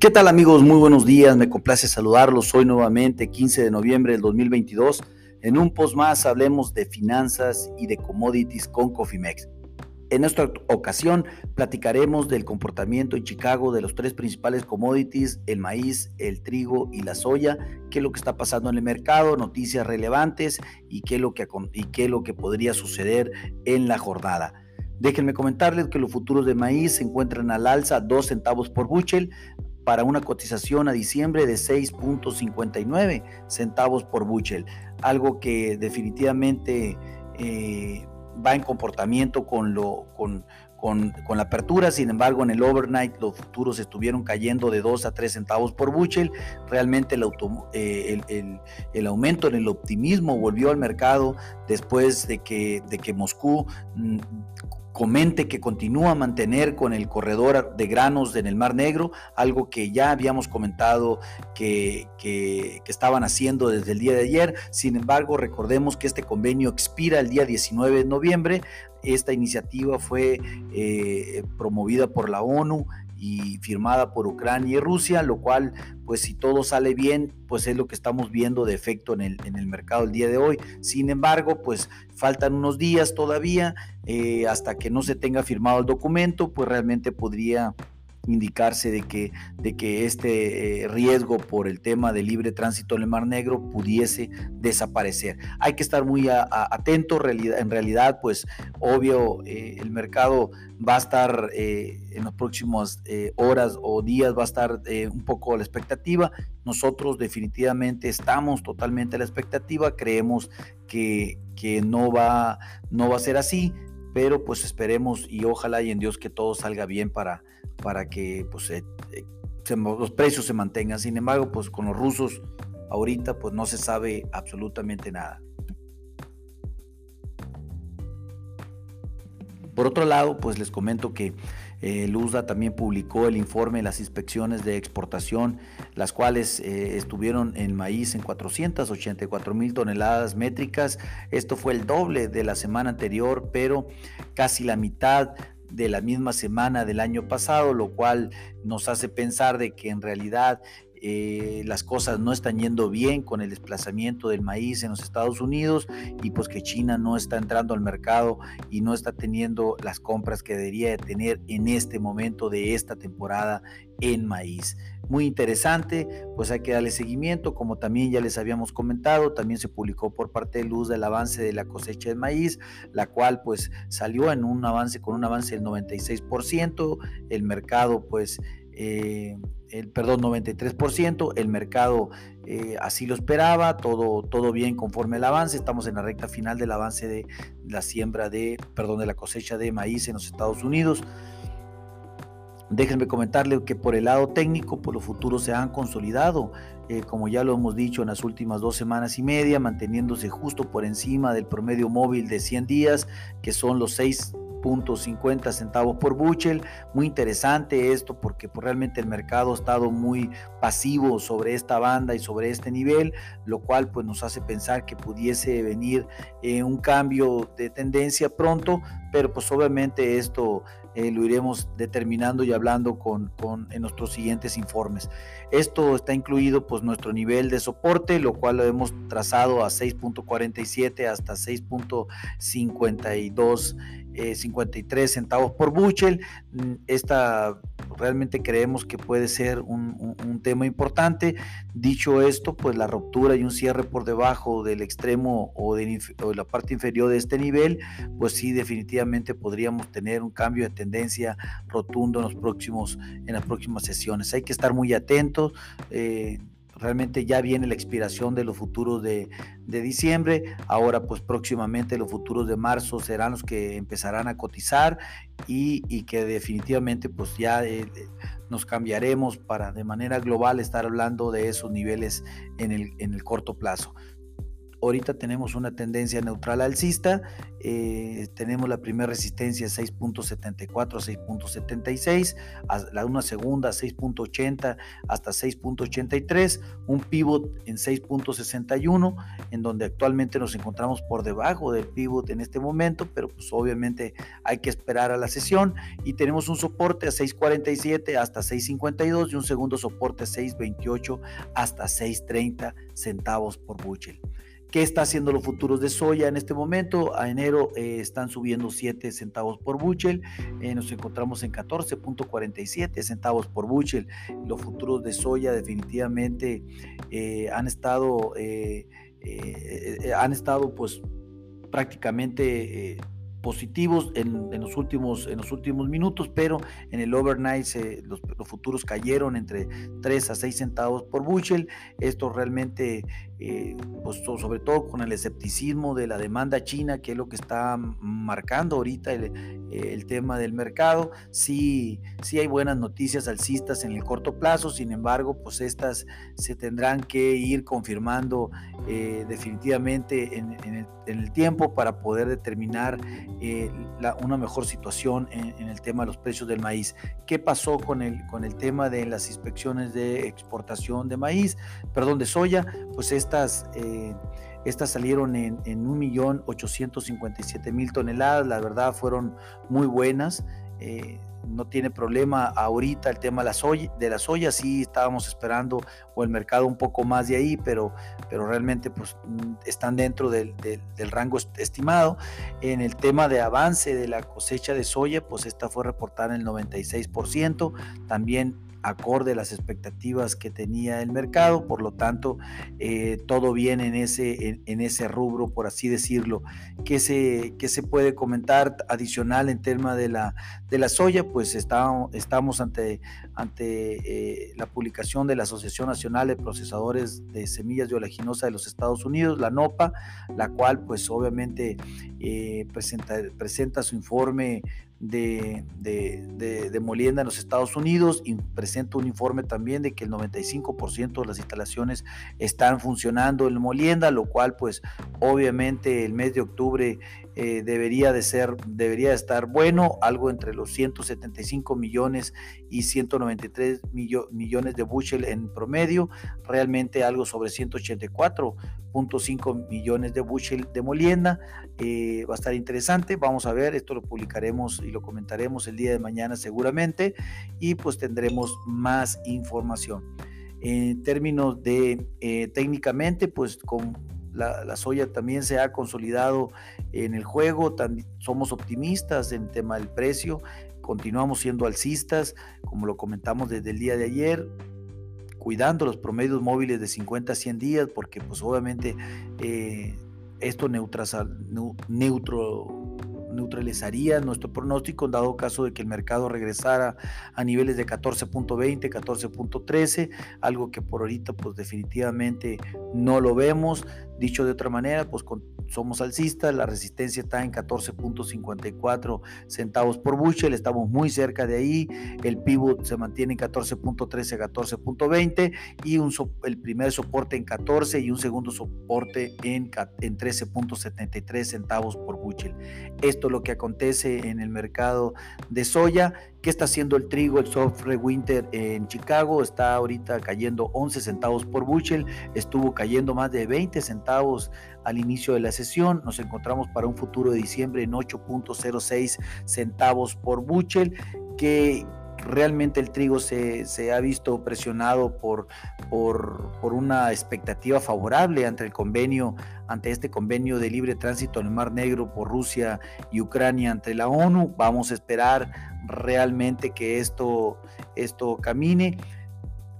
¿Qué tal amigos? Muy buenos días, me complace saludarlos hoy nuevamente, 15 de noviembre del 2022. En un post más hablemos de finanzas y de commodities con Cofimex. En esta ocasión platicaremos del comportamiento en Chicago de los tres principales commodities, el maíz, el trigo y la soya, qué es lo que está pasando en el mercado, noticias relevantes y qué es lo que, y qué es lo que podría suceder en la jornada. Déjenme comentarles que los futuros de maíz se encuentran al alza 2 centavos por bushel, para una cotización a diciembre de 6.59 centavos por bushel, algo que definitivamente eh, va en comportamiento con, lo, con, con, la apertura, sin embargo en el overnight los futuros estuvieron cayendo de 2 a 3 centavos por bushel, realmente el, eh, el, aumento en el optimismo volvió al mercado después de que, de que Moscú mm, comente que continúa a mantener con el corredor de granos en el Mar Negro, algo que ya habíamos comentado que, estaban haciendo desde el día de ayer. Sin embargo, recordemos que este convenio expira el día 19 de noviembre. Esta iniciativa fue eh, promovida por la ONU y firmada por Ucrania y Rusia, lo cual, pues si todo sale bien, pues es lo que estamos viendo de efecto en el, en el mercado el día de hoy. Sin embargo, pues faltan unos días todavía eh, hasta que no se tenga firmado el documento, pues realmente podría indicarse de que, de que este eh, riesgo por el tema de libre tránsito en el Mar Negro pudiese desaparecer. Hay que estar muy atento, en realidad, pues obvio, eh, el mercado va a estar eh, en las próximas horas o días, va a estar un poco a la expectativa. Nosotros definitivamente estamos totalmente a la expectativa, creemos que, que no, va, no va a ser así pero pues esperemos y ojalá y en Dios que todo salga bien para, para que pues, eh, eh, los precios se mantengan. Sin embargo, pues con los rusos ahorita pues no se sabe absolutamente nada. Por otro lado, pues les comento que el USDA también publicó el informe de las inspecciones de exportación, las cuales eh, estuvieron en maíz en 484 mil toneladas métricas. Esto fue el doble de la semana anterior, pero casi la mitad de la misma semana del año pasado, lo cual nos hace pensar de que en realidad eh, las cosas no están yendo bien con el desplazamiento del maíz en los Estados Unidos y pues que China no está entrando al mercado y no está teniendo las compras que debería de tener en este momento de esta temporada en maíz. Muy interesante, pues hay que darle seguimiento, como también ya les habíamos comentado, también se publicó por parte de Luz del avance de la cosecha de maíz, la cual pues salió en un avance con un avance del 96%, el mercado pues eh, el, perdón, 93%, el mercado eh, así lo esperaba, todo, todo bien conforme el avance, estamos en la recta final del avance de la siembra de, perdón, de la cosecha de maíz en los Estados Unidos. Déjenme comentarle que por el lado técnico, pues los futuros se han consolidado, eh, como ya lo hemos dicho en las últimas dos semanas y media, manteniéndose justo por encima del promedio móvil de 100 días, que son los 6 50 centavos por bushel. Muy interesante esto porque pues, realmente el mercado ha estado muy pasivo sobre esta banda y sobre este nivel, lo cual pues nos hace pensar que pudiese venir eh, un cambio de tendencia pronto, pero pues obviamente esto eh, lo iremos determinando y hablando con, con, en nuestros siguientes informes. Esto está incluido pues nuestro nivel de soporte, lo cual lo hemos trazado a 6.47 hasta 6.52 53 eh, centavos por bushel. Mm, esta realmente creemos que puede ser un, tema importante. Dicho esto, pues la ruptura y un cierre por debajo del extremo o de, la parte inferior de este nivel, pues sí, definitivamente podríamos tener un cambio de tendencia rotundo en, los próximos, en las próximas sesiones. Hay que estar muy atentos. Eh, realmente ya viene la expiración de los futuros de, diciembre, ahora pues próximamente los futuros de marzo serán los que empezarán a cotizar y, que definitivamente pues ya eh, nos cambiaremos para de manera global estar hablando de esos niveles en el, en el corto plazo. Ahorita tenemos una tendencia neutral alcista, eh, tenemos la primera resistencia 6.74 a 6.76, la una segunda 6.80 hasta 6.83, un pivot en 6.61, en donde actualmente nos encontramos por debajo del pivot en este momento, pero pues obviamente hay que esperar a la sesión y tenemos un soporte a 6.47 hasta 6.52 y un segundo soporte a 6.28 hasta 6.30 centavos por bushel. ¿Qué está haciendo los futuros de soya en este momento? A enero eh, están subiendo 7 centavos por bushel. Eh, nos encontramos en 14.47 centavos por bushel. Los futuros de soya definitivamente eh, han estado, han estado pues prácticamente positivos en, los últimos, en los últimos minutos, pero en el overnight los, futuros cayeron entre 3 a 6 centavos por bushel. Esto realmente, eh, pues, sobre todo con el escepticismo de la demanda china, que es lo que está marcando ahorita el, el tema del mercado. Sí, sí hay buenas noticias alcistas en el corto plazo, sin embargo, pues estas se tendrán que ir confirmando eh, definitivamente en, el, en, el, tiempo para poder determinar eh, una mejor situación en, el tema de los precios del maíz. ¿Qué pasó con el, con el tema de las inspecciones de exportación de maíz, perdón, de soya? Pues estas... Eh, estas salieron en, en 1.857.000 toneladas, la verdad fueron muy buenas. Eh, no tiene problema ahorita el tema de la soya, sí estábamos esperando o el mercado un poco más de ahí, pero, pero realmente pues mm, están dentro del, del, rango estimado. En el tema de avance de la cosecha de soya, pues esta fue reportada en el 96%, también acorde a las expectativas que tenía el mercado, por lo tanto, eh, todo bien en ese, en, ese rubro, por así decirlo. ¿Qué se, qué se puede comentar adicional en tema de la, de la soya? Pues estamos ante, ante eh, la publicación de la Asociación Nacional de Procesadores de Semillas de Oleaginosa de los Estados Unidos, la NOPA, la cual pues obviamente eh, presenta, presenta su informe de, molienda en los Estados Unidos y presenta un informe también de que el 95% de las instalaciones están funcionando en molienda, lo cual pues obviamente el mes de octubre eh, debería de ser, debería estar bueno, algo entre los 175 millones y 193 millones de bushel en promedio, realmente algo sobre 184.5 millones de bushel de molienda, eh, va a estar interesante, vamos a ver, esto lo publicaremos y lo comentaremos el día de mañana seguramente y pues tendremos más información. En términos de eh, técnicamente, pues con la, soya también se ha consolidado en el juego, somos optimistas en tema del precio, continuamos siendo alcistas, como lo comentamos desde el día de ayer, cuidando los promedios móviles de 50 a 100 días, porque pues obviamente eh, esto neutro, neutralizaría nuestro pronóstico en dado caso de que el mercado regresara a niveles de 14.20, 14.13, algo que por ahorita pues definitivamente no lo vemos. Dicho de otra manera, pues con somos alcistas, la resistencia está en 14.54 centavos por bushel, estamos muy cerca de ahí, el pivot se mantiene en 14.13 a 14.20 y un, el primer soporte en 14 y un segundo soporte en, en 13.73 centavos por bushel. Esto es lo que acontece en el mercado de soya. ¿Qué está haciendo el trigo, el software winter en Chicago? Está ahorita cayendo 11 centavos por bushel, estuvo cayendo más de 20 centavos al inicio de la sesión. Nos encontramos para un futuro de diciembre en 8.06 centavos por bushel, que realmente el trigo se, ha visto presionado por, por, por, una expectativa favorable ante el convenio, ante este convenio de libre tránsito en el Mar Negro por Rusia y Ucrania ante la ONU. Vamos a esperar realmente que esto, esto camine.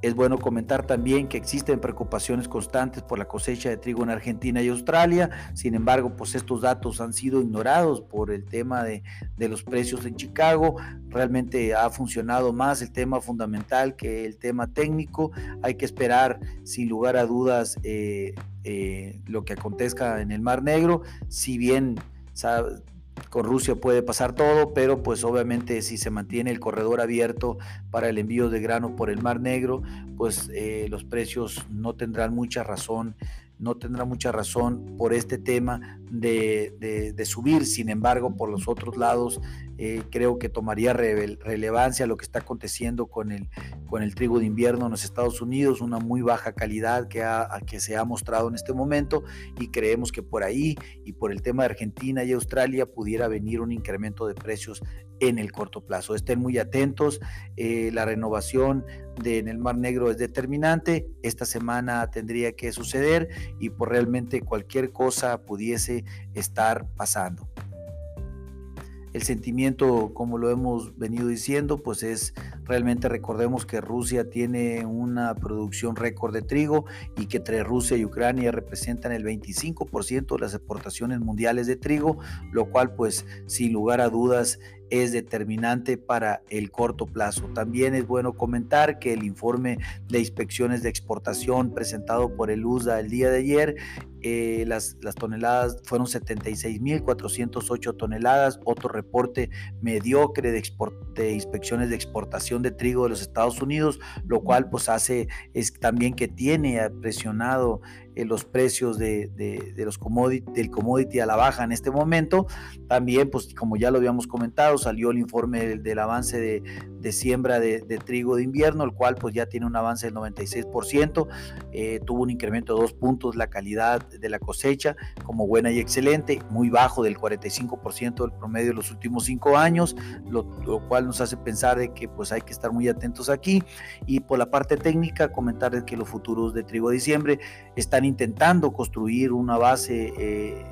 Es bueno comentar también que existen preocupaciones constantes por la cosecha de trigo en Argentina y Australia. Sin embargo, pues estos datos han sido ignorados por el tema de, los precios en Chicago. Realmente ha funcionado más el tema fundamental que el tema técnico. Hay que esperar, sin lugar a dudas, eh, eh, lo que acontezca en el Mar Negro. Si bien con Rusia puede pasar todo, pero pues obviamente si se mantiene el corredor abierto para el envío de grano por el Mar Negro, pues eh, los precios no tendrán mucha razón no tendrá mucha razón por este tema de, subir, sin embargo, por los otros lados, eh, creo que tomaría relevancia lo que está aconteciendo con el, con el trigo de invierno en los Estados Unidos, una muy baja calidad que, que se ha mostrado en este momento y creemos que por ahí y por el tema de Argentina y Australia pudiera venir un incremento de precios en el corto plazo. Estén muy atentos, eh, la renovación en el Mar Negro es determinante, esta semana tendría que suceder y por realmente cualquier cosa pudiese estar pasando. El sentimiento, como lo hemos venido diciendo, pues es realmente recordemos que Rusia tiene una producción récord de trigo y que entre Rusia y Ucrania representan el 25% de las exportaciones mundiales de trigo, lo cual pues sin lugar a dudas es determinante para el corto plazo. También es bueno comentar que el informe de inspecciones de exportación presentado por el USA el día de ayer, eh, las, las, toneladas fueron 76.408 toneladas, otro reporte mediocre de, inspecciones de exportación de trigo de los Estados Unidos, lo cual pues hace es también que tiene presionado eh, los precios de, los commodity, del commodity a la baja en este momento. También, pues como ya lo habíamos comentado, salió el informe del, avance de, siembra de, trigo de invierno, el cual pues ya tiene un avance del 96%, eh, tuvo un incremento de dos puntos la calidad de la cosecha como buena y excelente, muy bajo del 45% del promedio de los últimos cinco años, lo, cual nos hace pensar de que pues hay que estar muy atentos aquí. Y por la parte técnica, comentar que los futuros de trigo de diciembre están intentando construir una base, eh,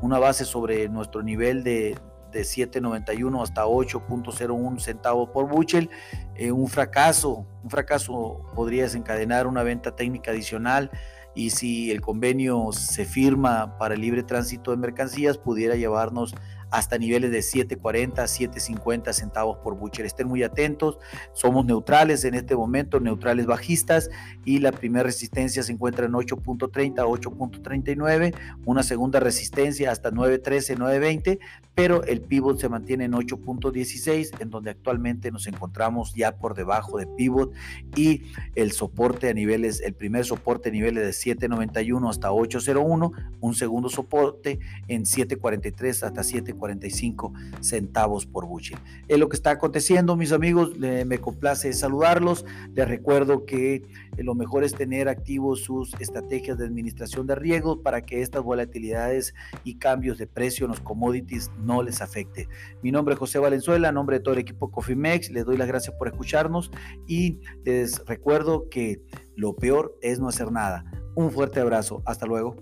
una base sobre nuestro nivel de, de 7.91 hasta 8.01 centavos por buchel. Eh, un fracaso, un fracaso podría desencadenar una venta técnica adicional y si el convenio se firma para el libre tránsito de mercancías pudiera llevarnos hasta niveles de 7.40, 7.50 centavos por butcher. Estén muy atentos, somos neutrales en este momento, neutrales bajistas y la primera resistencia se encuentra en 8.30, 8.39, una segunda resistencia hasta 9.13, 9.20, pero el pivot se mantiene en 8.16, en donde actualmente nos encontramos ya por debajo de pivot y el soporte a niveles, el primer soporte a niveles de 7.91 hasta 8.01, un segundo soporte en 7.43 hasta 7.40 45 centavos por bushel. Es lo que está aconteciendo, mis amigos. me complace saludarlos. Les recuerdo que eh, lo mejor es tener activos sus estrategias de administración de riesgos para que estas volatilidades y cambios de precio en los commodities no les afecte. Mi nombre es José Valenzuela, en nombre de todo el equipo Cofimex. Les doy las gracias por escucharnos y les recuerdo que lo peor es no hacer nada. Un fuerte abrazo. Hasta luego.